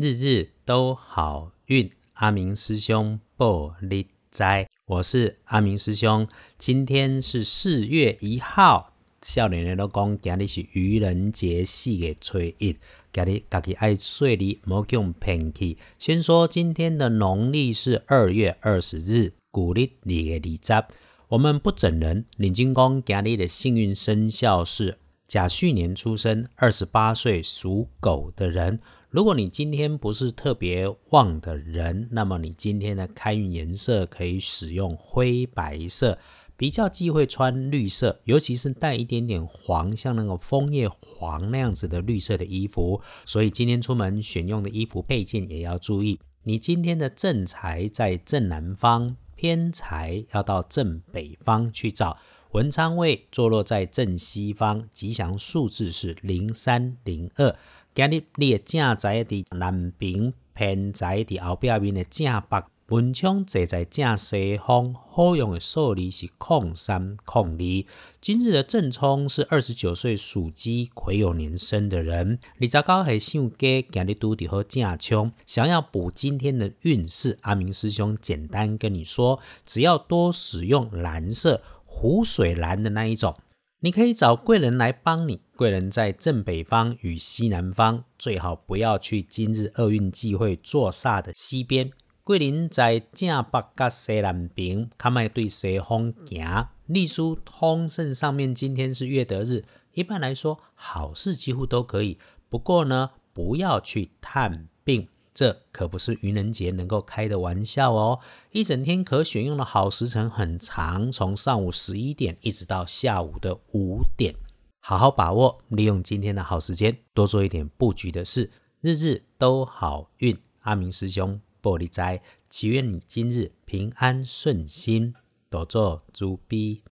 日日都好运。阿明师兄报你斋，我是阿明师兄。今天是四月一号，少年人都讲今日是愚人节四月初一，今日家己爱岁历，莫用骗去。先说今天的农历是二月二十日，古历二月二十。我们不整人，领金公今日的幸运生肖是甲戌年出生，二十八岁属狗的人。如果你今天不是特别旺的人，那么你今天的开运颜色可以使用灰白色，比较忌讳穿绿色，尤其是带一点点黄，像那个枫叶黄那样子的绿色的衣服。所以今天出门选用的衣服配件也要注意。你今天的正财在正南方，偏财要到正北方去找。文昌位坐落在正西方，吉祥数字是零三零二。今日你的正宅伫南边，偏宅伫后壁面的正北，文昌坐在正西方，好用的数字是空三空二。今日的正冲是二十九岁属鸡癸酉年生的人。二十九岁属鸡，今日拄伫好正冲，想要补今天的运势，阿明师兄简单跟你说，只要多使用蓝色湖水蓝的那一种。你可以找贵人来帮你，贵人在正北方与西南方，最好不要去今日厄运忌讳坐煞的西边。贵人在正北甲西南边，看卖对西方行。隶书通胜上面今天是月德日，一般来说好事几乎都可以。不过呢，不要去探病。这可不是愚人节能够开的玩笑哦！一整天可选用的好时辰很长，从上午十一点一直到下午的五点，好好把握，利用今天的好时间，多做一点布局的事，日日都好运。阿明师兄，玻璃斋，祈愿你今日平安顺心，多做猪逼。